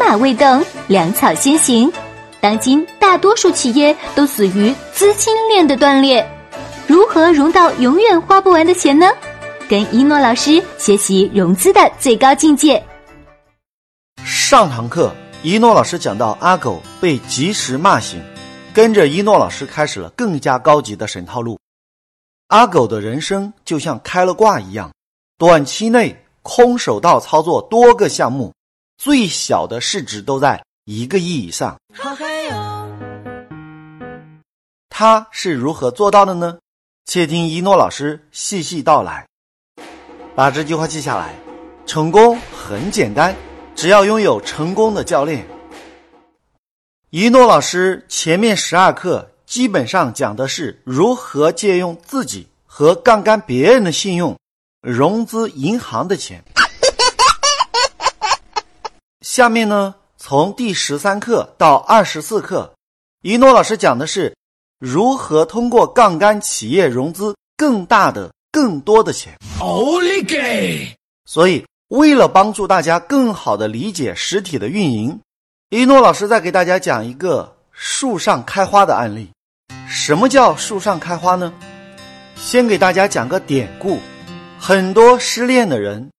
马未动，粮草先行。当今大多数企业都死于资金链的断裂，如何融到永远花不完的钱呢？跟一诺老师学习融资的最高境界。上堂课，一诺老师讲到阿狗被及时骂醒，跟着一诺老师开始了更加高级的神套路。阿狗的人生就像开了挂一样，短期内空手道操作多个项目，最小的市值都在一个亿以上。他是如何做到的呢？且听一诺老师细细道来。把这句话记下来：成功很简单，只要拥有成功的教练。一诺老师前面十二课基本上讲的是如何借用自己和杠杆别人的信用融资银行的钱。下面呢，从第十三课到二十四课，一诺老师讲的是如何通过杠杆企业融资更大的。更多的钱，奥利给！所以，为了帮助大家更好的理解实体的运营，一诺老师再给大家讲一个树上开花的案例。什么叫树上开花呢？先给大家讲个典故：很多失恋的人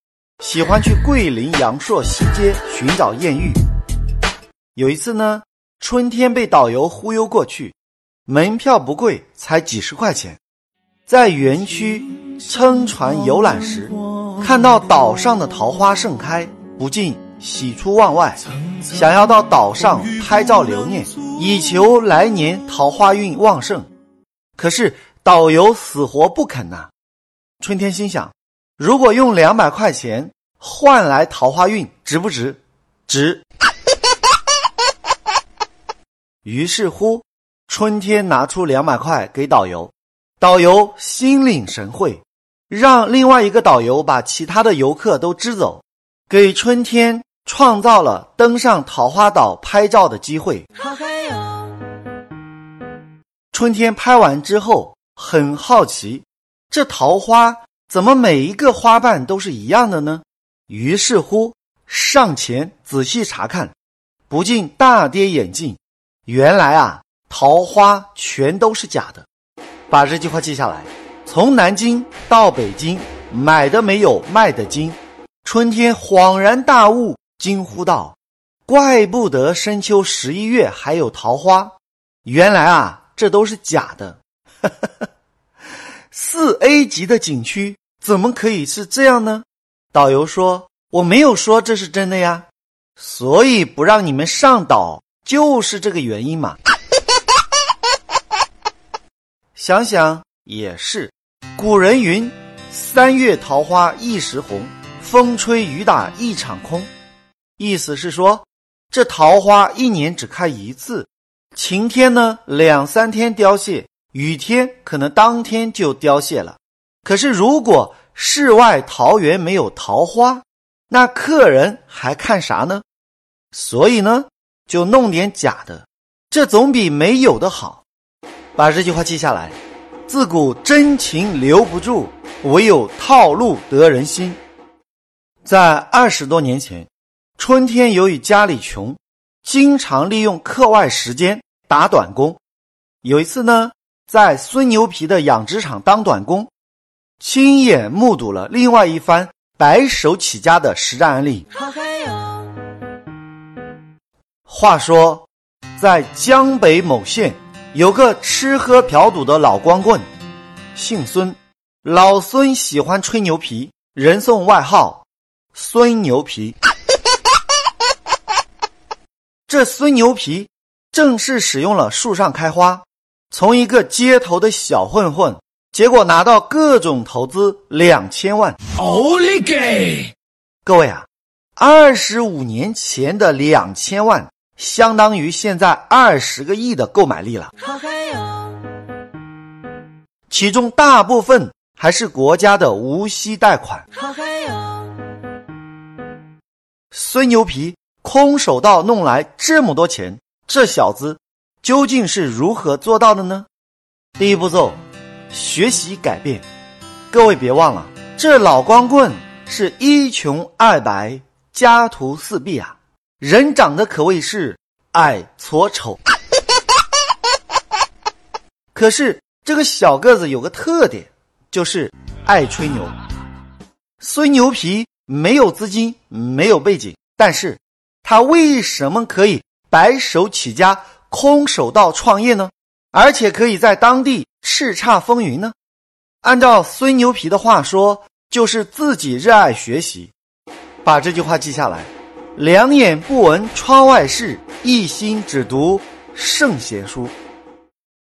喜欢去桂林阳朔西街寻找艳遇。有一次呢，春天被导游忽悠过去，门票不贵，才几十块钱。在园区撑船游览时，看到岛上的桃花盛开，不禁喜出望外，想要到岛上拍照留念，以求来年桃花运旺盛。可是导游死活不肯呐。春天心想，如果用两百块钱换来桃花运，值不值？值。于是乎，春天拿出两百块给导游。导游心领神会，让另外一个导游把其他的游客都支走，给春天创造了登上桃花岛拍照的机会。春天拍完之后很好奇，这桃花怎么每一个花瓣都是一样的呢？于是乎上前仔细查看，不禁大跌眼镜，原来啊，桃花全都是假的。把这句话记下来。从南京到北京，买的没有卖的精。春天恍然大悟，惊呼道：“怪不得深秋十一月还有桃花，原来啊，这都是假的。”哈哈四 A 级的景区怎么可以是这样呢？导游说：“我没有说这是真的呀，所以不让你们上岛就是这个原因嘛。”想想也是，古人云：“三月桃花一时红，风吹雨打一场空。”意思是说，这桃花一年只开一次，晴天呢两三天凋谢，雨天可能当天就凋谢了。可是如果世外桃源没有桃花，那客人还看啥呢？所以呢，就弄点假的，这总比没有的好。把这句话记下来：自古真情留不住，唯有套路得人心。在二十多年前，春天由于家里穷，经常利用课外时间打短工。有一次呢，在孙牛皮的养殖场当短工，亲眼目睹了另外一番白手起家的实战案例。话说，在江北某县。有个吃喝嫖赌的老光棍，姓孙，老孙喜欢吹牛皮，人送外号“孙牛皮”。这孙牛皮正式使用了树上开花，从一个街头的小混混，结果拿到各种投资两千万。奥利给！各位啊，二十五年前的两千万。相当于现在二十个亿的购买力了，其中大部分还是国家的无息贷款。孙牛皮空手道弄来这么多钱，这小子究竟是如何做到的呢？第一步骤，学习改变。各位别忘了，这老光棍是一穷二白，家徒四壁啊。人长得可谓是矮矬丑。可是这个小个子有个特点，就是爱吹牛。虽牛皮没有资金，没有背景，但是他为什么可以白手起家、空手道创业呢？而且可以在当地叱咤风云呢？按照孙牛皮的话说，就是自己热爱学习。把这句话记下来：两眼不闻窗外事，一心只读圣贤书。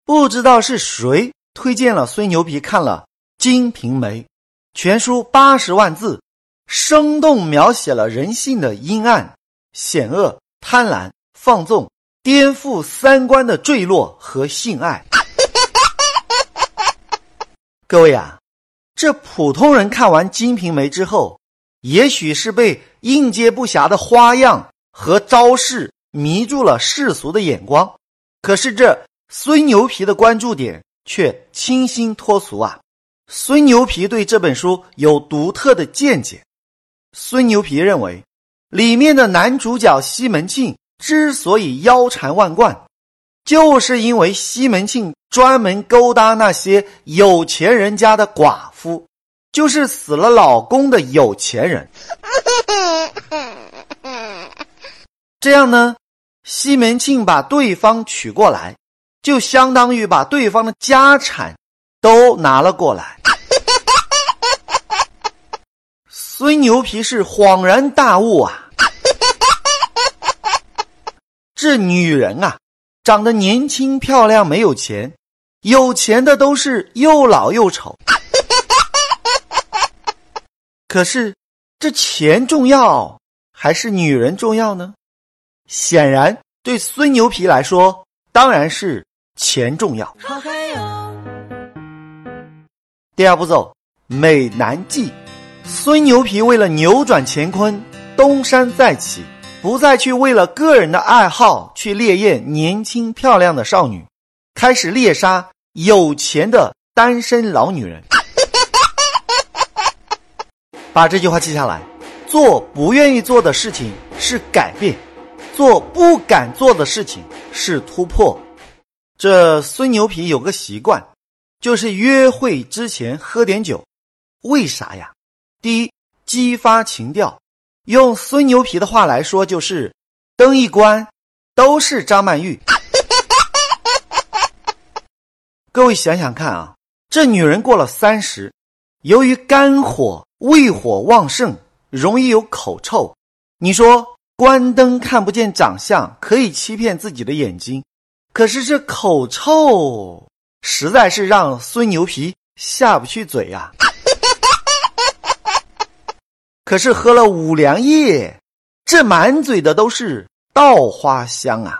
不知道是谁推荐了孙牛皮看了《金瓶梅》，全书八十万字，生动描写了人性的阴暗、险恶、贪婪、放纵、颠覆三观的坠落和性爱。各位啊，这普通人看完《金瓶梅》之后，也许是被应接不暇的花样和招式迷住了世俗的眼光，可是这。孙牛皮的关注点却清新脱俗啊！孙牛皮对这本书有独特的见解。孙牛皮认为，里面的男主角西门庆之所以腰缠万贯，就是因为西门庆专门勾搭那些有钱人家的寡妇，就是死了老公的有钱人。这样呢，西门庆把对方娶过来。就相当于把对方的家产都拿了过来。孙牛皮是恍然大悟啊！这女人啊，长得年轻漂亮，没有钱，有钱的都是又老又丑。可是，这钱重要还是女人重要呢？显然，对孙牛皮来说，当然是。钱重要。第二步骤，美男计。孙牛皮为了扭转乾坤，东山再起，不再去为了个人的爱好去猎艳年轻漂亮的少女，开始猎杀有钱的单身老女人。把这句话记下来：做不愿意做的事情是改变，做不敢做的事情是突破。这孙牛皮有个习惯，就是约会之前喝点酒，为啥呀？第一，激发情调。用孙牛皮的话来说，就是灯一关都是张曼玉。各位想想看啊，这女人过了三十，由于肝火、胃火旺盛，容易有口臭。你说关灯看不见长相，可以欺骗自己的眼睛。可是这口臭实在是让孙牛皮下不去嘴呀。可是喝了五粮液，这满嘴的都是稻花香啊！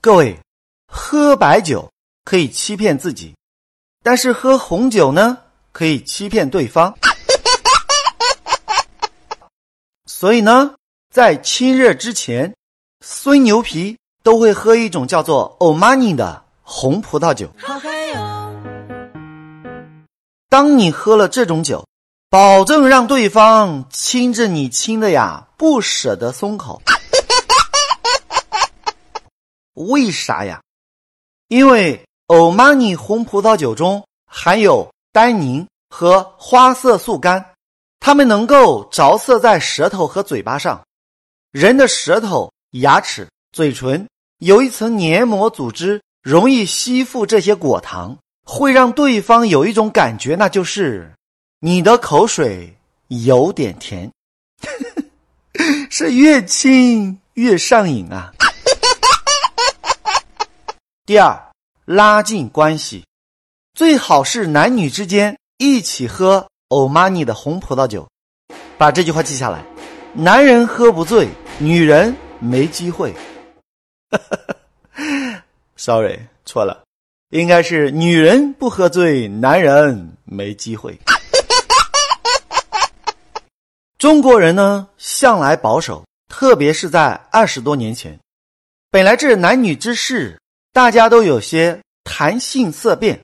各位，喝白酒可以欺骗自己，但是喝红酒呢，可以欺骗对方。所以呢，在亲热之前。孙牛皮都会喝一种叫做欧玛尼的红葡萄酒。当你喝了这种酒，保证让对方亲着你亲的呀，不舍得松口。为啥呀？因为欧玛尼红葡萄酒中含有单宁和花色素苷，它们能够着色在舌头和嘴巴上。人的舌头。牙齿、嘴唇有一层黏膜组织，容易吸附这些果糖，会让对方有一种感觉，那就是你的口水有点甜，是越亲越上瘾啊！第二，拉近关系，最好是男女之间一起喝欧玛尼的红葡萄酒，把这句话记下来：男人喝不醉，女人。没机会，sorry，错了，应该是女人不喝醉，男人没机会。中国人呢，向来保守，特别是在二十多年前，本来这男女之事，大家都有些谈性色变，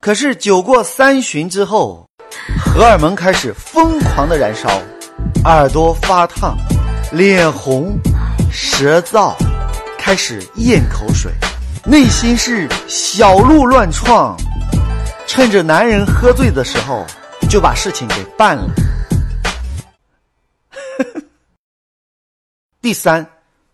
可是酒过三巡之后，荷尔蒙开始疯狂的燃烧，耳朵发烫，脸红，舌燥，开始咽口水，内心是小鹿乱撞。趁着男人喝醉的时候，就把事情给办了。第三，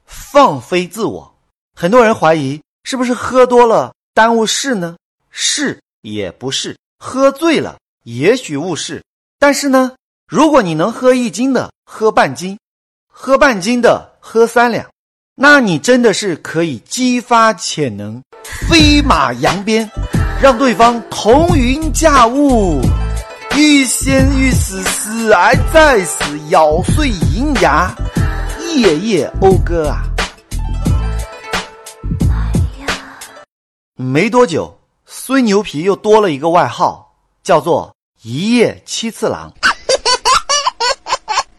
放飞自我。很多人怀疑是不是喝多了耽误事呢？是也不是，喝醉了也许误事。但是呢，如果你能喝一斤的喝半斤，喝半斤的喝三两，那你真的是可以激发潜能，飞马扬鞭，让对方腾云驾雾，欲仙欲死，死而再死，咬碎银牙，夜夜讴歌啊！没多久。孙牛皮又多了一个外号，叫做“一夜七次郎”。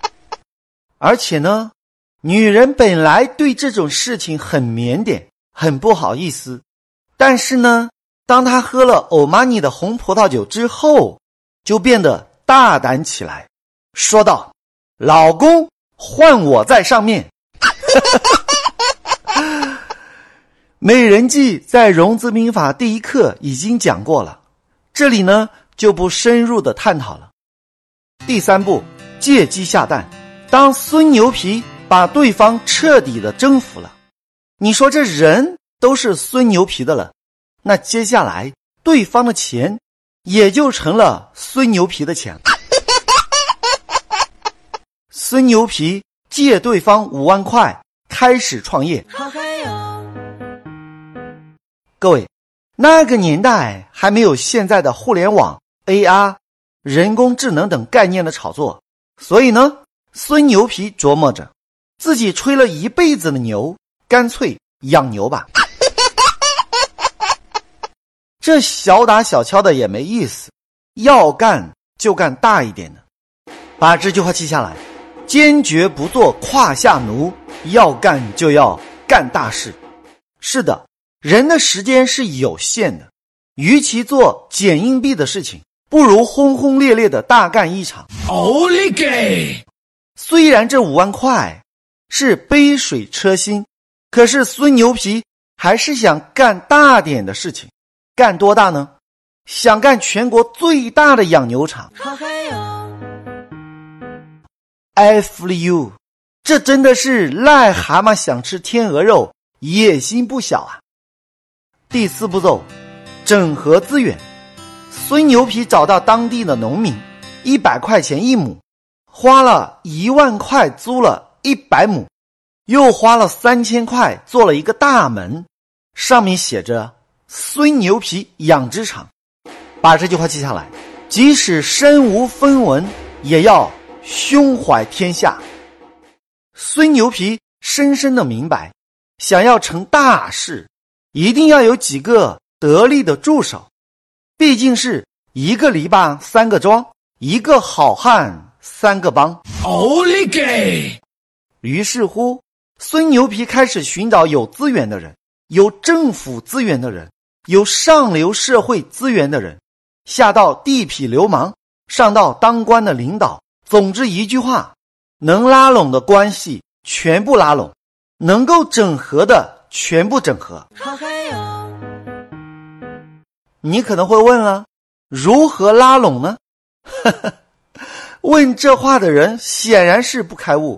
而且呢，女人本来对这种事情很腼腆，很不好意思。但是呢，当她喝了欧玛尼的红葡萄酒之后，就变得大胆起来，说道：“老公，换我在上面。” 《美人计》在融资兵法第一课已经讲过了，这里呢就不深入的探讨了。第三步，借机下蛋。当孙牛皮把对方彻底的征服了，你说这人都是孙牛皮的了，那接下来对方的钱也就成了孙牛皮的钱。孙牛皮借对方五万块开始创业。各位，那个年代还没有现在的互联网、AR、人工智能等概念的炒作，所以呢，孙牛皮琢磨着，自己吹了一辈子的牛，干脆养牛吧。这小打小敲的也没意思，要干就干大一点的。把这句话记下来：坚决不做胯下奴，要干就要干大事。是的。人的时间是有限的，与其做捡硬币的事情，不如轰轰烈烈的大干一场。奥利给！虽然这五万块是杯水车薪，可是孙牛皮还是想干大点的事情。干多大呢？想干全国最大的养牛场。F U，这真的是癞蛤蟆想吃天鹅肉，野心不小啊！第四步骤，整合资源。孙牛皮找到当地的农民，一百块钱一亩，花了一万块租了一百亩，又花了三千块做了一个大门，上面写着“孙牛皮养殖场”。把这句话记下来，即使身无分文，也要胸怀天下。孙牛皮深深的明白，想要成大事。一定要有几个得力的助手，毕竟是一个篱笆三个桩，一个好汉三个帮。奥利给！于是乎，孙牛皮开始寻找有资源的人，有政府资源的人，有上流社会资源的人，下到地痞流氓，上到当官的领导。总之一句话，能拉拢的关系全部拉拢，能够整合的。全部整合。你可能会问了，如何拉拢呢？问这话的人显然是不开悟。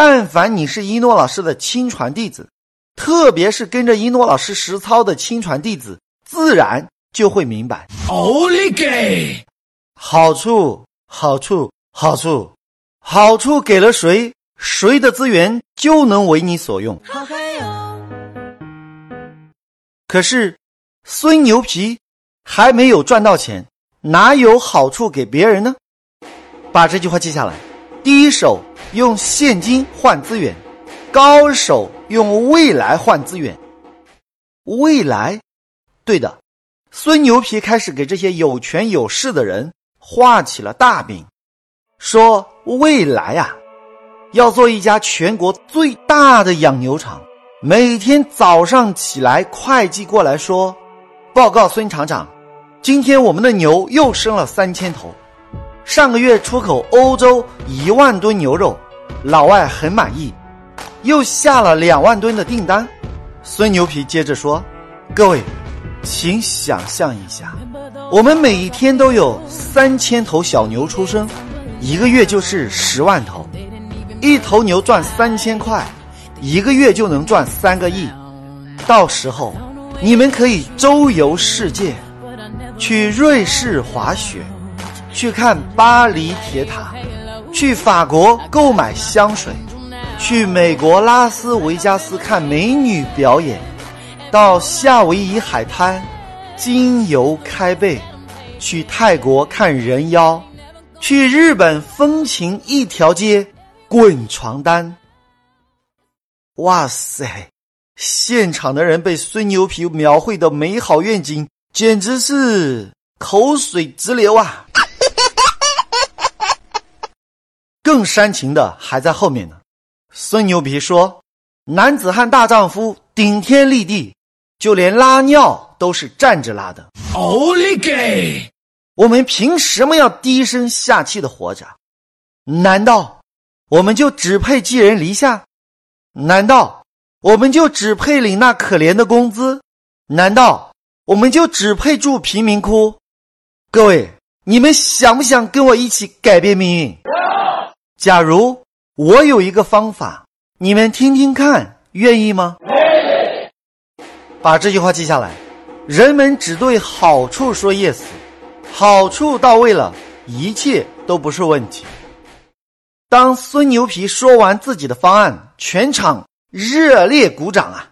但凡你是一诺老师的亲传弟子，特别是跟着一诺老师实操的亲传弟子，自然就会明白。奥利给！好处，好处，好处，好处给了谁，谁的资源就能为你所用。可是，孙牛皮还没有赚到钱，哪有好处给别人呢？把这句话记下来：第一手用现金换资源，高手用未来换资源。未来，对的，孙牛皮开始给这些有权有势的人画起了大饼，说未来啊，要做一家全国最大的养牛场。每天早上起来，会计过来说：“报告孙厂长，今天我们的牛又生了三千头。”上个月出口欧洲一万吨牛肉，老外很满意，又下了两万吨的订单。孙牛皮接着说：“各位，请想象一下，我们每一天都有三千头小牛出生，一个月就是十万头，一头牛赚三千块，一个月就能赚三个亿。到时候，你们可以周游世界，去瑞士滑雪。”去看巴黎铁塔，去法国购买香水，去美国拉斯维加斯看美女表演，到夏威夷海滩精油开背，去泰国看人妖，去日本风情一条街滚床单。哇塞！现场的人被孙牛皮描绘的美好愿景，简直是口水直流啊！更煽情的还在后面呢。孙牛皮说：“男子汉大丈夫，顶天立地，就连拉尿都是站着拉的。奥利给！我们凭什么要低声下气的活着？难道我们就只配寄人篱下？难道我们就只配领那可怜的工资？难道我们就只配住贫民窟？各位，你们想不想跟我一起改变命运？”假如我有一个方法，你们听听看，愿意吗？把这句话记下来。人们只对好处说 yes，好处到位了，一切都不是问题。当孙牛皮说完自己的方案，全场热烈鼓掌啊！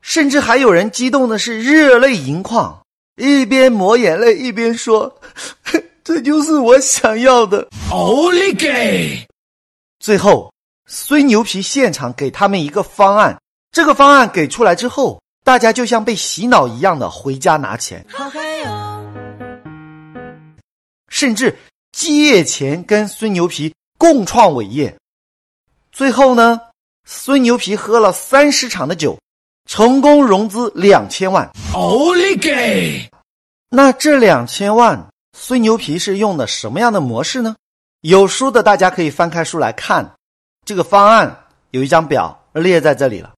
甚至还有人激动的是热泪盈眶，一边抹眼泪一边说。这就是我想要的。奥利给！最后，孙牛皮现场给他们一个方案。这个方案给出来之后，大家就像被洗脑一样的回家拿钱，甚至借钱跟孙牛皮共创伟业。最后呢，孙牛皮喝了三十场的酒，成功融资两千万。奥利给！那这两千万。孙牛皮是用的什么样的模式呢？有书的大家可以翻开书来看，这个方案有一张表列在这里了。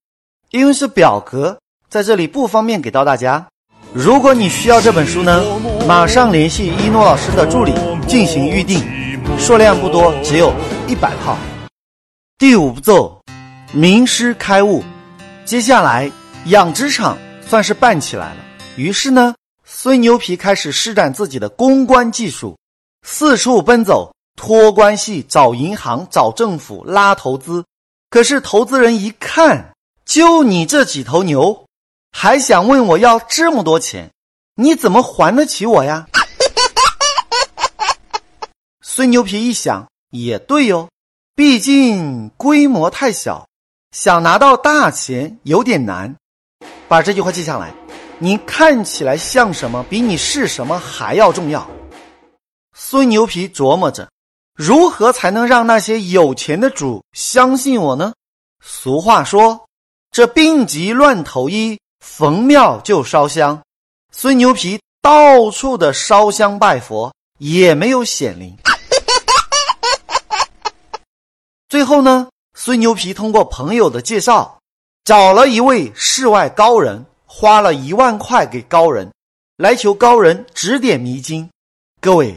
因为是表格，在这里不方便给到大家。如果你需要这本书呢，马上联系一诺老师的助理进行预定，数量不多，只有一百套。第五步骤，名师开悟。接下来养殖场算是办起来了，于是呢。孙牛皮开始施展自己的公关技术，四处奔走，托关系，找银行，找政府，拉投资。可是投资人一看，就你这几头牛，还想问我要这么多钱，你怎么还得起我呀？孙牛皮一想，也对哟，毕竟规模太小，想拿到大钱有点难。把这句话记下来。你看起来像什么，比你是什么还要重要。孙牛皮琢磨着，如何才能让那些有钱的主相信我呢？俗话说：“这病急乱投医，逢庙就烧香。”孙牛皮到处的烧香拜佛，也没有显灵。最后呢，孙牛皮通过朋友的介绍，找了一位世外高人。花了一万块给高人，来求高人指点迷津。各位，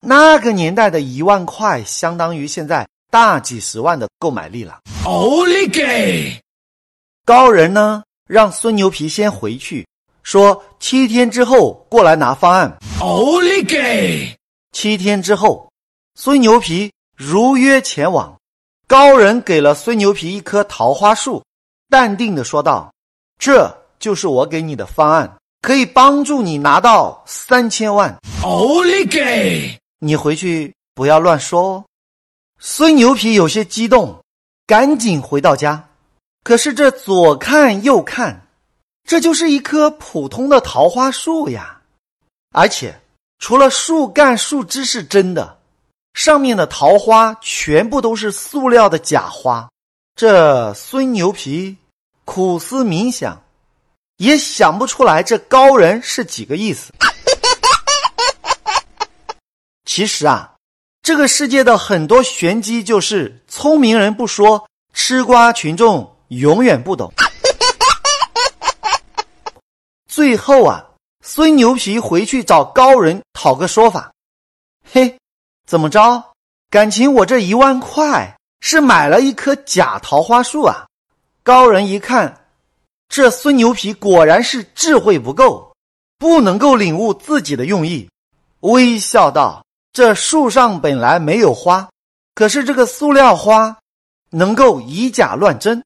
那个年代的一万块相当于现在大几十万的购买力了。奥利给！高人呢，让孙牛皮先回去，说七天之后过来拿方案。奥利给！七天之后，孙牛皮如约前往。高人给了孙牛皮一棵桃花树，淡定的说道：“这。”就是我给你的方案，可以帮助你拿到三千万。奥利给！你回去不要乱说哦。孙牛皮有些激动，赶紧回到家。可是这左看右看，这就是一棵普通的桃花树呀，而且除了树干、树枝是真的，上面的桃花全部都是塑料的假花。这孙牛皮苦思冥想。也想不出来这高人是几个意思。其实啊，这个世界的很多玄机就是聪明人不说，吃瓜群众永远不懂。最后啊，孙牛皮回去找高人讨个说法。嘿，怎么着？感情我这一万块是买了一棵假桃花树啊？高人一看，这孙牛皮果然是智慧不够，不能够领悟自己的用意，微笑道。这树上本来没有花，可是这个塑料花能够以假乱真，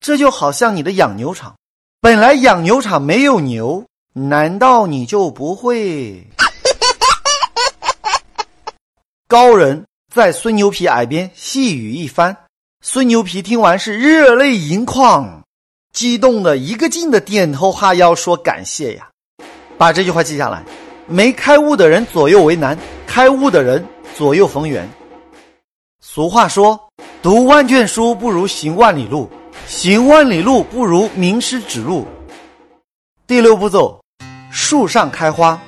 这就好像你的养牛场，本来养牛场没有牛，难道你就不会？高人在孙牛皮耳边细语一番，孙牛皮听完是热泪盈眶，激动的一个劲的点头哈腰说感谢呀，把这句话记下来。没开悟的人左右为难，开悟的人左右逢源。俗话说：“读万卷书不如行万里路，行万里路不如名师指路。”第六步骤，树上开花。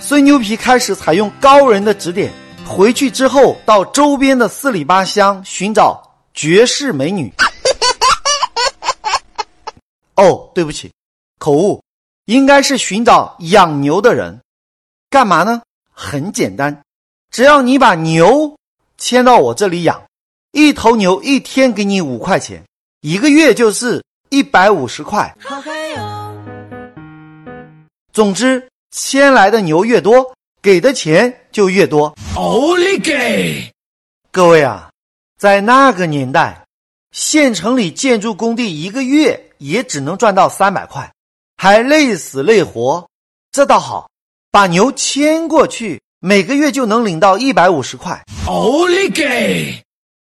孙牛皮开始采用高人的指点，回去之后到周边的四里八乡寻找绝世美女。哦，对不起，口误，应该是寻找养牛的人。干嘛呢？很简单，只要你把牛牵到我这里养，一头牛一天给你五块钱，一个月就是一百五十块。总之，牵来的牛越多，给的钱就越多。奥利给！各位啊，在那个年代，县城里建筑工地一个月也只能赚到三百块，还累死累活。这倒好。把牛牵过去，每个月就能领到一百五十块。奥利给！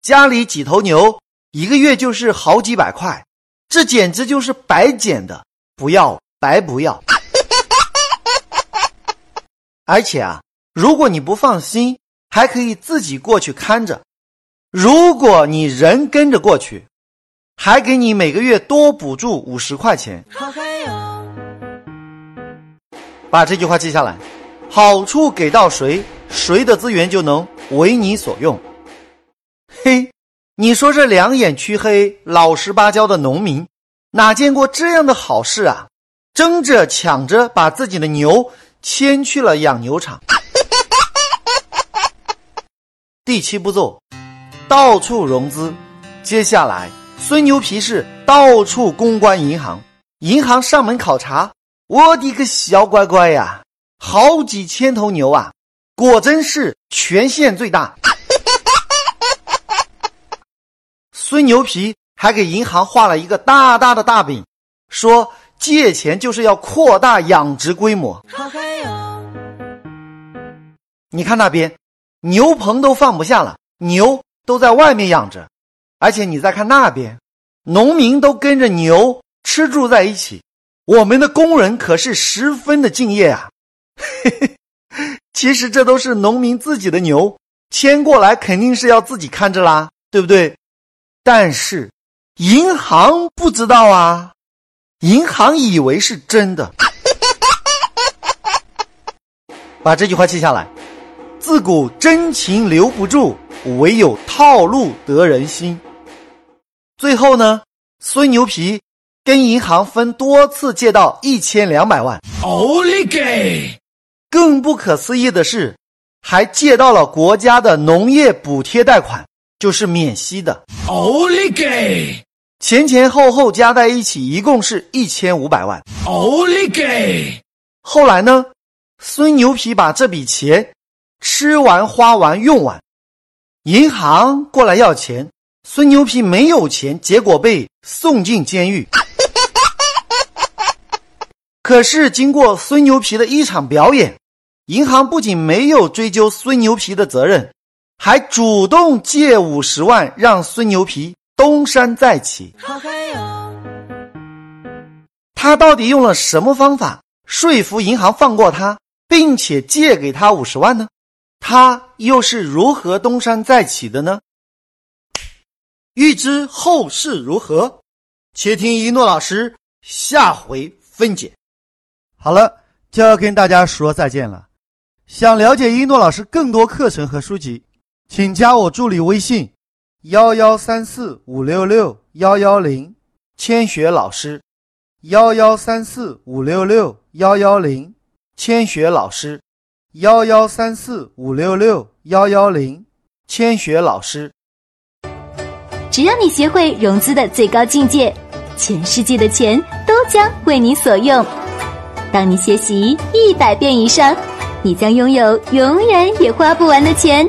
家里几头牛，一个月就是好几百块，这简直就是白捡的，不要白不要。而且啊，如果你不放心，还可以自己过去看着。如果你人跟着过去，还给你每个月多补助五十块钱。把这句话记下来，好处给到谁，谁的资源就能为你所用。嘿，你说这两眼黢黑、老实巴交的农民，哪见过这样的好事啊？争着抢着把自己的牛牵去了养牛场。第七步骤，到处融资。接下来，孙牛皮是到处公关银行，银行上门考察。我的个小乖乖呀，好几千头牛啊，果真是全县最大。孙牛皮还给银行画了一个大大的大饼，说借钱就是要扩大养殖规模。你看那边，牛棚都放不下了，牛都在外面养着，而且你再看那边，农民都跟着牛吃住在一起。我们的工人可是十分的敬业啊！其实这都是农民自己的牛，牵过来肯定是要自己看着啦，对不对？但是银行不知道啊，银行以为是真的。把这句话记下来：自古真情留不住，唯有套路得人心。最后呢，孙牛皮。跟银行分多次借到一千两百万，奥利给！更不可思议的是，还借到了国家的农业补贴贷款，就是免息的，奥利给！前前后后加在一起，一共是一千五百万，奥利给！后来呢，孙牛皮把这笔钱吃完、花完、用完，银行过来要钱，孙牛皮没有钱，结果被送进监狱。可是，经过孙牛皮的一场表演，银行不仅没有追究孙牛皮的责任，还主动借五十万让孙牛皮东山再起。他到底用了什么方法说服银行放过他，并且借给他五十万呢？他又是如何东山再起的呢？欲知后事如何，且听一诺老师下回分解。好了，就要跟大家说再见了。想了解一诺老师更多课程和书籍，请加我助理微信：幺幺三四五六六幺幺零，千雪老师。幺幺三四五六六幺幺零，千雪老师。幺幺三四五六六幺幺零，千雪老师。只要你学会融资的最高境界，全世界的钱都将为你所用。当你学习一百遍以上，你将拥有永远也花不完的钱。